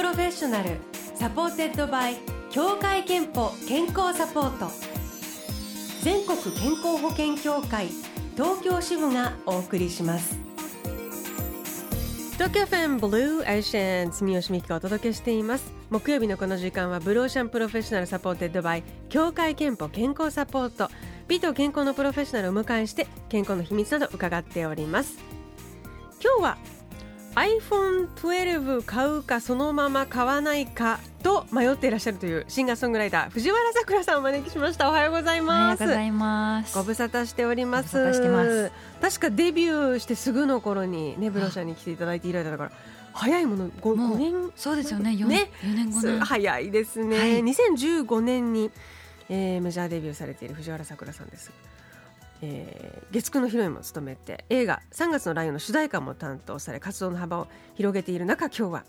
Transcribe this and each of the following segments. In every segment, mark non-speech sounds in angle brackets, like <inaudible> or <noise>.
Professional supported by 協会けんぽ健康サポート。全国健康保険協会東京支部がお送りします。東京 FM Blue Ocean 住吉美紀がお届けしています。木曜日のこの時間は Blue Ocean Professional supported by 協会けんぽ健康サポート。美と健康のプロフェッショナルをお迎えして健康の秘密など伺っております。今日は iPhone12 買うかそのまま買わないかと迷っていらっしゃるというシンガーソングライター藤原さくらさんをお招きしました。おはようございます。ございます。ご無沙汰しております。確かデビューしてすぐの頃にねブロシャに来ていただいて以来だから早いもの 5, もう5年？そうですよね。4, ね4年後年早いですね、はい。2015年に、えーメジャーデビューされている藤原さくらさんです、えー月9のヒロインも務めて映画「3月のライオン」の主題歌も担当され活動の幅を広げている中今日は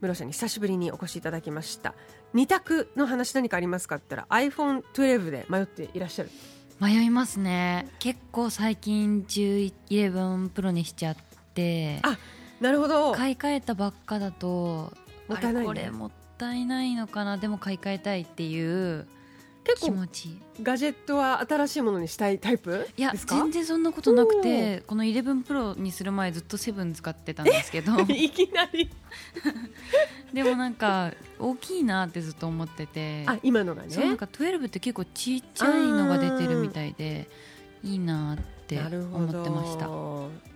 室社に久しぶりにお越しいただきました。二択の話何かありますかって言ったら iPhone12 で迷っていらっしゃる。迷いますね。結構最近11プロにしちゃって。あなるほど。買い替えたばっかだともったいないね。これもったいないのかな。でも買い替えたいっていう気結構持ちガジェットは新しいものにしたいタイプ？いや全然そんなことなくてこの11プロにする前ずっと7使ってたんですけど。<laughs> いきなり。<laughs> でもなんか大きいなってずっと思ってて。あ今のがね。そうなんか12って結構ちっちゃいのが出てるみたいでいいなって思どってました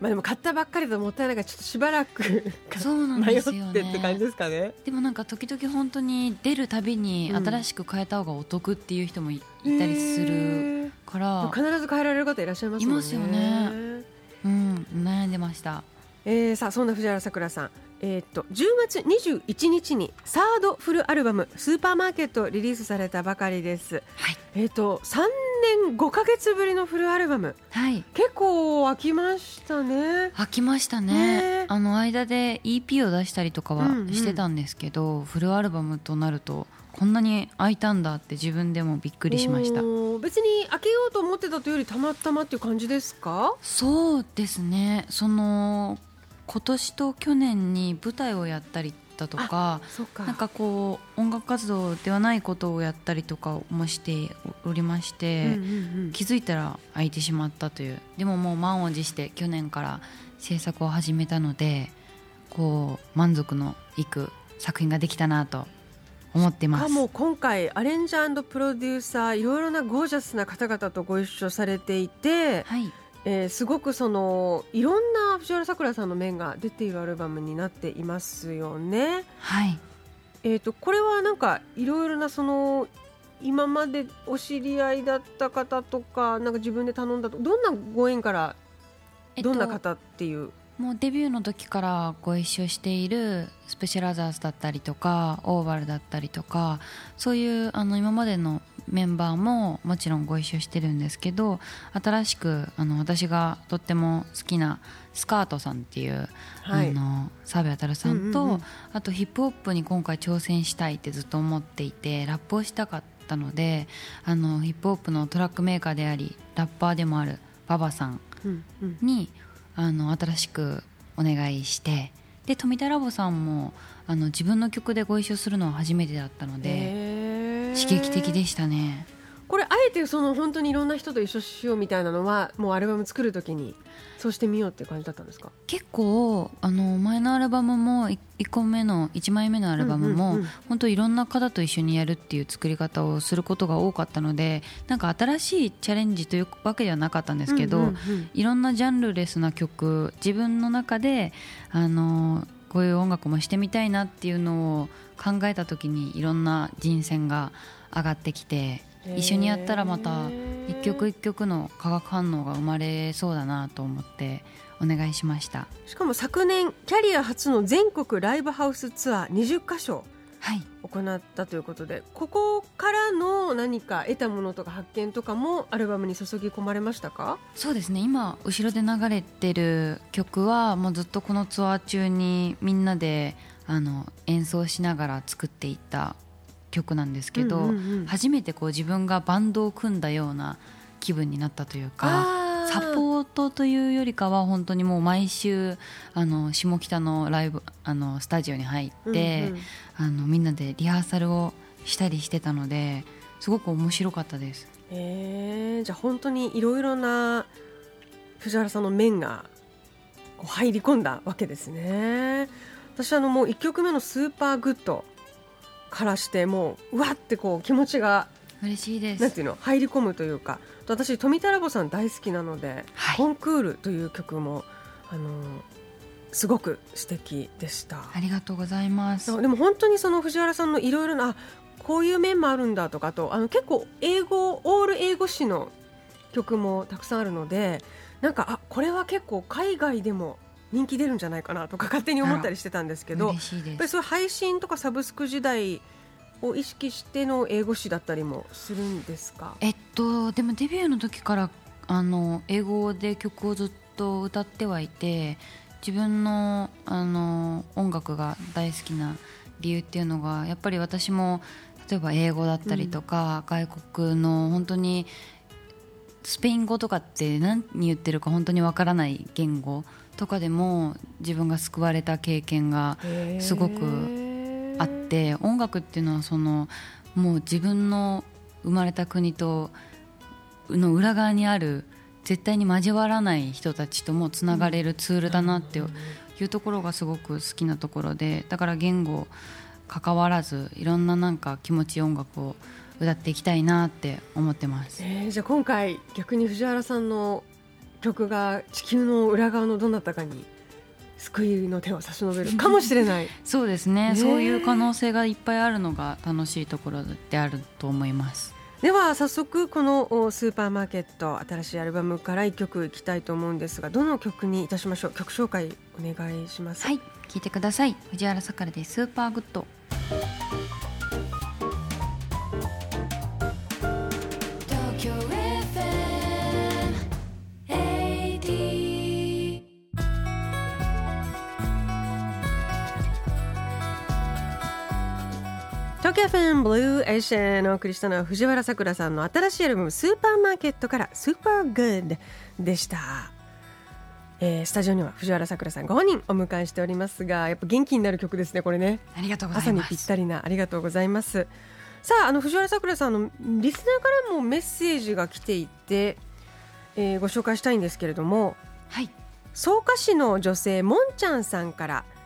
まあでも買ったばっかりだともったいないからちょっとしばらくそうなん迷っですよ <laughs> てって感じねですかね。でもなんか時々本当に出るたびにうん。新しく変えた方がお得っていう人もいいたりするから、必ず変えられる方いらっしゃいますもんね。いますよねうん、悩んでました。えー、さあそんな藤原さくらさん、えーっと10月21日にサードフルアルバム「スーパーマーケット」リリースされたばかりです。はい、えーっと3年5か月ぶりのフルアルバム。はい、結構飽きましたね。飽きましたね。ね。あの間で EP を出したりとかはうんうん。してたんですけど、フルアルバムとなるとこんなに空いたんだって自分でもびっくりしました。別に開けようと思ってたというよりたまたまっていう感じですか？そうですね。その今年と去年に舞台をやったりだとかそうか。なんかこう音楽活動ではないことをやったりとかもしておりまして、うんうんうん。気づいたら空いてしまったという。でももう満を持して去年から制作を始めたのでこう満足のいく作品ができたなと思ってます。かも今回アレンジャープロデューサーいろいろなゴージャスな方々とご一緒されていて、はい、えーすごくそのいろんな藤原さくらさんの面が出ているアルバムになっていますよね。はい、えー、とこれはなんかいろいろなその今までお知り合いだった方とかなんか自分で頼んだとどんなご縁からえっとどんな方っていう、もうデビューの時からご一緒しているスペシャルアザーズだったりとかオーバルだったりとかそういうあの今までのメンバーももちろんご一緒してるんですけど新しくあの私がとっても好きなスカートさんっていう、はい。あの澤部渉さんと、うんうんうん。あとヒップホップに今回挑戦したいってずっと思っていてラップをしたかったのであのヒップホップのトラックメーカーでありラッパーでもあるババさんうんうん。にあの新しくお願いしてで富田ラボさんもあの自分の曲でご一緒するのは初めてだったので刺激的でしたね。これあえてその本当にいろんな人と一緒しようみたいなのはもうアルバム作るときにそうしてみようっていう感じだったんですか？結構あの前のアルバムも1個目の1枚目のアルバムも、うんうんうん本当いろんな方と一緒にやるっていう作り方をすることが多かったのでなんか新しいチャレンジというわけではなかったんですけど、いろんなジャンルレスな曲自分の中であのこういう音楽もしてみたいなっていうのを考えた時にいろんな人選が上がってきて一緒にやったらまた一曲一曲の化学反応が生まれそうだなと思ってお願いしました。しかも昨年キャリア初の全国ライブハウスツアー20カ所はい行ったということでここからの何か得たものとか発見とかもアルバムに注ぎ込まれましたか？そうですね。今後ろで流れてる曲はもうずっとこのツアー中にみんなであの演奏しながら作っていった曲なんですけど、初めてこう自分がバンドを組んだような気分になったというかサポートというよりかは本当にもう毎週あの下北のライブあのスタジオに入って、うんうん、あのみんなでリハーサルをしたりしてたのですごく面白かったです。えー、じゃあ本当にいろいろな藤原さんの面がこう入り込んだわけですね。私あのもう1曲目の「 Super good」からしてもううわってこう気持ちが嬉しいです。なんていうの入り込むというか私富田ラボさん大好きなので、はい、コンクールという曲もあのすごく素敵でした。ありがとうございます。でも本当にその藤原さんのいろいろなこういう面もあるんだとかとあの結構英語オール英語詞の曲もたくさんあるのでなんかあこれは結構海外でも人気出るんじゃないかなとか勝手に思ったりしてたんですけどやっぱりそういう配信とかサブスク時代を意識しての英語詞だったりもするんですか？えっとでもデビューの時からあの英語で曲をずっと歌ってはいて自分のあの音楽が大好きな理由っていうのがやっぱり私も例えば英語だったりとか、うん、外国の本当にスペイン語とかって何言ってるか本当にわからない言語とかでも自分が救われた経験がすごくあって音楽っていうのはそのもう自分の生まれた国との裏側にある絶対に交わらない人たちともつながれるツールだなっていうところがすごく好きなところでだから言語関わらずいろんななんか気持ちいい音楽を歌っていきたいなって思ってます、えー、じゃあ今回逆に藤原さんの曲が地球の裏側のどなたかに救いの手を差し伸べるかもしれない。<laughs> そうですね、ね、そういう可能性がいっぱいあるのが楽しいところであると思います。では早速このスーパーマーケット新しいアルバムから1曲いきたいと思うんですがどの曲にいたしましょう？曲紹介お願いします。はい。聞いてください。藤原さくらで Super good東京 FM Blue Ocean お送りしたのは藤原さくらさんの新しいアルバム「 SUPERMARKET」から「 Super good」でした、えー、スタジオには藤原さくらさんご本人お迎えしておりますがやっぱ元気になる曲ですねこれね。ありがとうございます。朝にぴったりなありがとうございます。さああの藤原さくらさんのリスナーからもメッセージが来ていて、えー、ご紹介したいんですけれどもはい。草加市の女性もんちゃんさんから「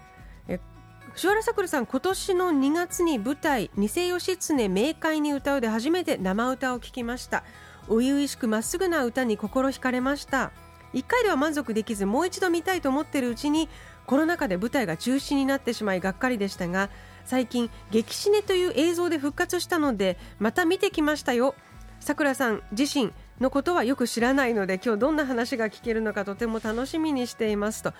藤原さくらさん今年の2月に舞台「偽義経冥界に歌う」で初めて生歌を聴きました。初々しくまっすぐな歌に心惹かれました。1回では満足できずもう一度見たいと思っているうちにコロナ禍で舞台が中止になってしまいがっかりでしたが最近「激死ね」という映像で復活したのでまた見てきましたよ。さくらさん自身のことはよく知らないので今日どんな話が聞けるのかとても楽しみにしていますと。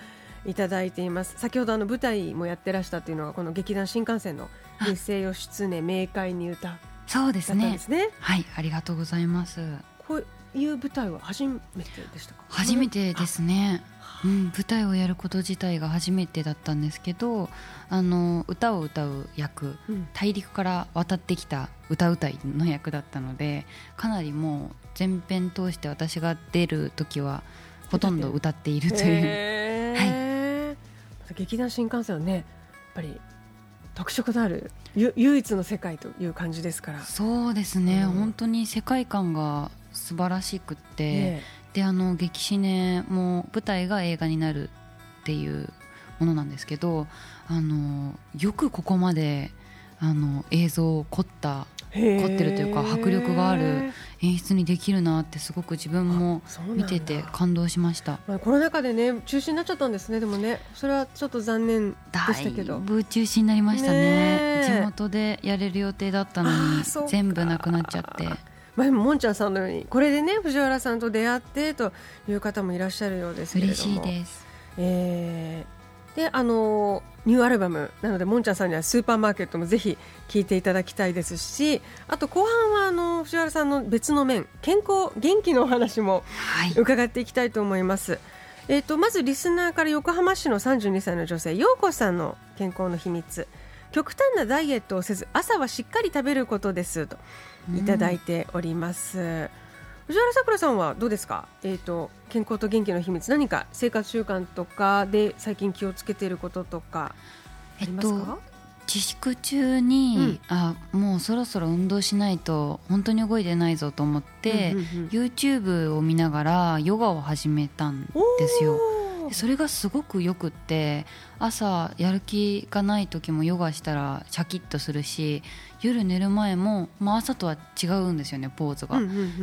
いただいています。先ほどあの舞台もやってらしたというのがこの劇団新幹線の「日生義経冥界に歌」そうですね。ですね。はいありがとうございます。こういう舞台は初めてでしたか？初めてですね。うん、舞台をやること自体が初めてだったんですけどあの歌を歌う役、うん、大陸から渡ってきた歌うたいの役だったのでかなりもう全編通して私が出る時はほとんど歌っているという。はい劇団新幹線はねやっぱり特色のある唯一の世界という感じですから。そうですね、うん、本当に世界観が素晴らしくって、ね、であの激シネも舞台が映画になるっていうものなんですけどあのよくここまであの映像を凝った凝ってるというか迫力がある演出にできるなってすごく自分も見てて感動しました、まあ、コロナ禍でね中止になっちゃったんですね。でもねそれはちょっと残念でしたけど。だいぶ中止になりましたね。地元でやれる予定だったのに全部なくなっちゃって。まあ、もんちゃんさんのようにこれでね藤原さんと出会ってという方もいらっしゃるようですけれども。嬉しいです、えー、であのニューアルバムなのでもんちゃんさんにはスーパーマーケットもぜひ聴いていただきたいですしあと後半はあの藤原さんの別の面健康元気のお話も伺っていきたいと思います、はい、えーと、まずリスナーから横浜市の32歳の女性陽子さんの健康の秘密。極端なダイエットをせず朝はしっかり食べることですといただいております、藤原さくらさんはどうですか、えーと、健康と元気の秘密何か生活習慣とかで最近気をつけていることとかありますか、えっと自粛中に、うん、あもうそろそろ運動しないと本当に動いてないぞと思って、うんうんうん、YouTube を見ながらヨガを始めたんですよ。それがすごくよくって朝やる気がない時もヨガしたらシャキッとするし夜寝る前も、まあ、朝とは違うんですよねポーズが。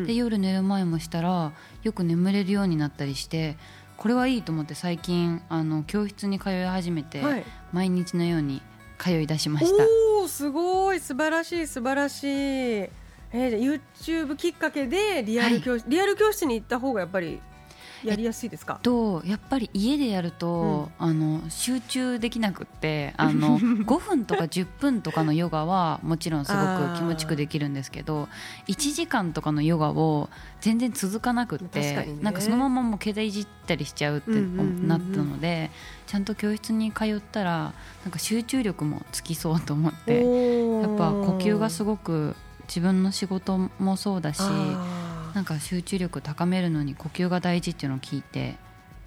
で夜寝る前もしたらよく眠れるようになったりしてこれはいいと思って最近あの教室に通い始めて、はい、毎日のように通い出しました。おすごい。素晴らしい素晴らしい、えー、YouTube きっかけでリアル教室、はい、リアル教室に行った方がやっぱりやりやすいですか？とやっぱり家でやると、うん、あの集中できなくって <laughs> あの5分とか10分とかのヨガはもちろんすごく気持ちくできるんですけど1時間とかのヨガを全然続かなくって、ね、なんかそのままもう携帯いじったりしちゃうってなったので、ちゃんと教室に通ったらなんか集中力もつきそうと思ってやっぱ呼吸がすごく自分の仕事もそうだし。なんか集中力高めるのに呼吸が大事っていうのを聞いて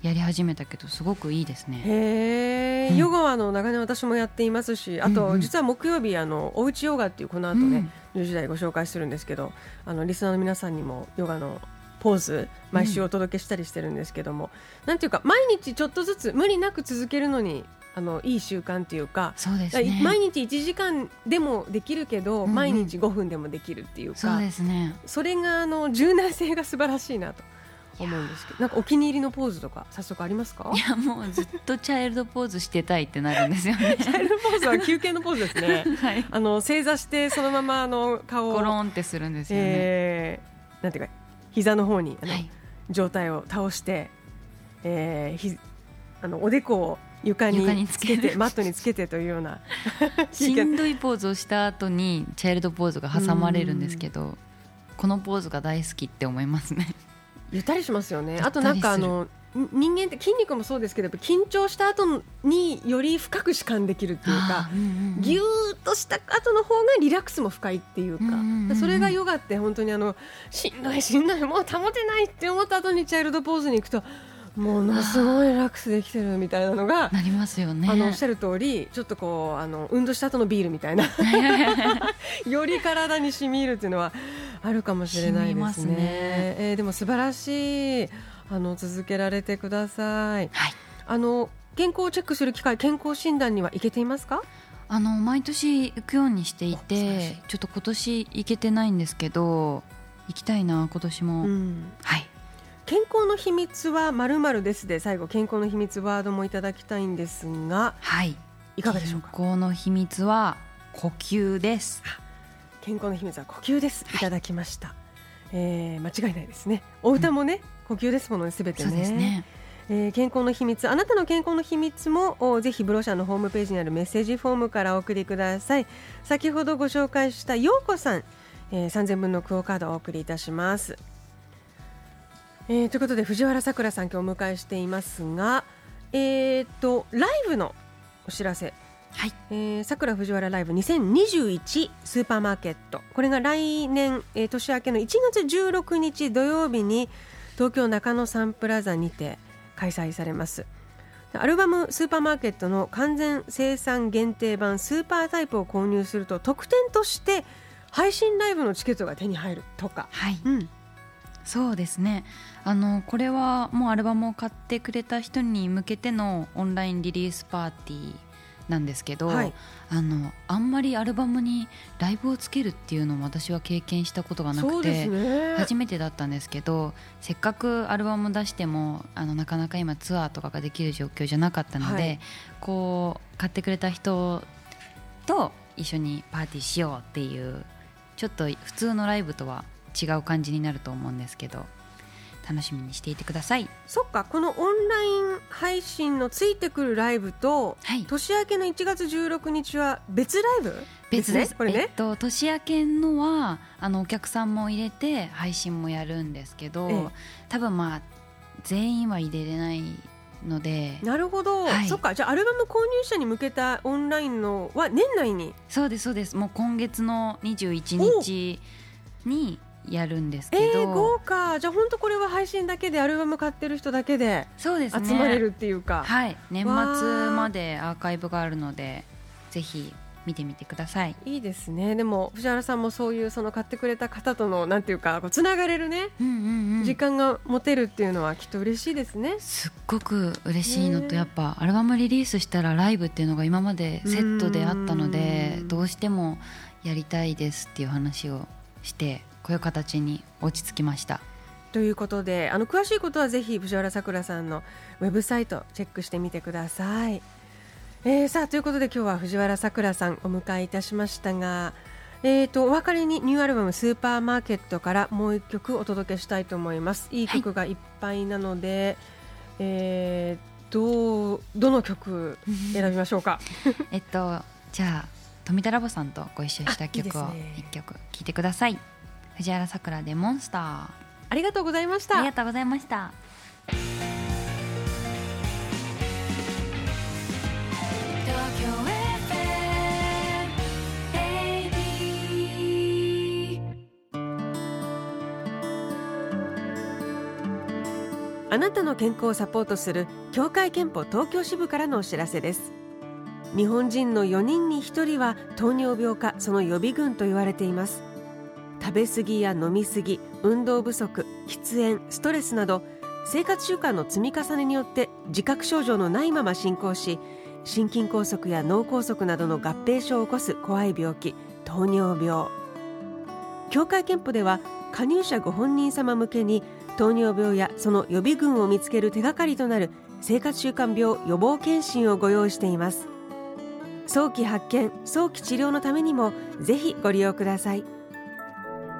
やり始めたけどすごくいいですね。へえ、うん、ヨガはあの長年私もやっていますし、あと実は木曜日あのおうちヨガっていうこの後ね、うん、10時台ご紹介するんですけど、あのリスナーの皆さんにもヨガのポーズ毎週お届けしたりしてるんですけども、うん、なんていうか毎日ちょっとずつ無理なく続けるのにあのいい習慣っていうかそうです、ね、毎日1時間でもできるけど、うんうん、毎日5分でもできるっていうかそうです、ね、それがあの柔軟性が素晴らしいなと。思うんですけどなんかお気に入りのポーズとか早速ありますか？いやもうずっとチャイルドポーズしてたいってなるんですよね。<laughs> チャイルドポーズは休憩のポーズですね、<laughs> はい、あの正座してそのままあの顔をゴロンってするんですよね、えー、なんていうか膝の方にあの、はい、上体を倒して、えー、ひあのおでこを床につけて。マットにつけてというような。<laughs> しんどいポーズをした後にチャイルドポーズが挟まれるんですけどこのポーズが大好きって思いますね。ゆったりしますよね。あとなんかあの人間って筋肉もそうですけど緊張した後により深く弛緩できるっていうか、うんうん、ぎゅーっとした後の方がリラックスも深いっていうか、うんうん、それがヨガって本当にあのしんどいしんどいもう保てないって思った後にチャイルドポーズに行くとものすごいリラックスできてるみたいなのがなりますよね。あのおっしゃる通りちょっとこうあの運動した後のビールみたいな <laughs> より体に染み入るっていうのはあるかもしれないですね。ね。えー、でも素晴らしいあの続けられてください。はい、あの健康をチェックする機会健康診断には行けていますか？あの毎年行くようにしていてちょっと今年行けてないんですけど行きたいな今年も、うん、はい健康の秘密はまるまるですで最後健康の秘密ワードもいただきたいんですが、はい、いかがでしょうか？健康の秘密は呼吸です。健康の秘密は呼吸です。いただきました。はい、えー、間違いないですね。お歌もね、うん、呼吸ですものすべてね。ねえー、健康の秘密あなたの健康の秘密もぜひブロシャのホームページにあるメッセージフォームからお送りください先ほどご紹介したようこさん、えー、3000分のクオカードをお送りいたしますえー、ということで藤原さくらさん今日お迎えしていますが、えーと、ライブのお知らせ。はい、えー、さくら藤原ライブ2021スーパーマーケット。これが来年、えー、年明けの1月16日土曜日に東京中野サンプラザにて開催されますアルバム「スーパーマーケット」の完全生産限定版スーパータイプを購入すると特典として配信ライブのチケットが手に入るとか、はい、うん、そうですね。あのこれはもうアルバムを買ってくれた人に向けてのオンラインリリースパーティーなんですけど、はい、あのあんまりアルバムにライブをつけるっていうのも私は経験したことがなくて、ね、初めてだったんですけどせっかくアルバム出してもあのなかなか今ツアーとかができる状況じゃなかったので、はい、こう買ってくれた人と一緒にパーティーしようっていうちょっと普通のライブとは違う感じになると思うんですけど楽しみにしていてください。そっかこのオンライン配信のついてくるライブと、はい、年明けの1月16日は別ライブ？別です、これね、えっと、年明けのはあのお客さんも入れて配信もやるんですけど、ええ、多分まあ全員は入れれないので。なるほど、はい、そっかじゃあアルバム購入者に向けたオンラインのは年内に？そうですそうです。もう今月の21日にやるんですけど、えー、豪華。じゃあ本当これは配信だけでアルバム買ってる人だけでそうですね。集まれるっていうか。はい。年末までアーカイブがあるのでぜひ見てみてください。いいですね。でも藤原さんもそういうその買ってくれた方とのなんていうかつながれるね、うんうんうん、時間が持てるっていうのはきっと嬉しいですね。すっごく嬉しいのとやっぱアルバムリリースしたらライブっていうのが今までセットであったのでどうしてもやりたいですっていう話をしてこういう形に落ち着きました。ということであの詳しいことはぜひ藤原さくらさんのウェブサイトチェックしてみてください。えー、さあということで今日は藤原さくらさんお迎えいたしましたが、えーと、お別れにニューアルバム「スーパーマーケット」からもう一曲お届けしたいと思います。い。い曲がいっぱいなので、はい、えー、どうどの曲選びましょうか？<laughs> えっとじゃあ富田ラボさんとご一緒した曲を一曲聴いてください藤原さくらで「モンスター」ありがとうございました。ありがとうございました。あなたの健康をサポートする協会憲法東京支部からのお知らせです。日本人の4人に1人は糖尿病かその予備軍と言われています食べ過ぎや飲み過ぎ運動不足喫煙ストレスなど生活習慣の積み重ねによって自覚症状のないまま進行し心筋梗塞や脳梗塞などの合併症を起こす怖い病気糖尿病。協会けんぽでは加入者ご本人様向けに糖尿病やその予備軍を見つける手がかりとなる生活習慣病予防健診をご用意しています。早期発見早期治療のためにもぜひご利用ください。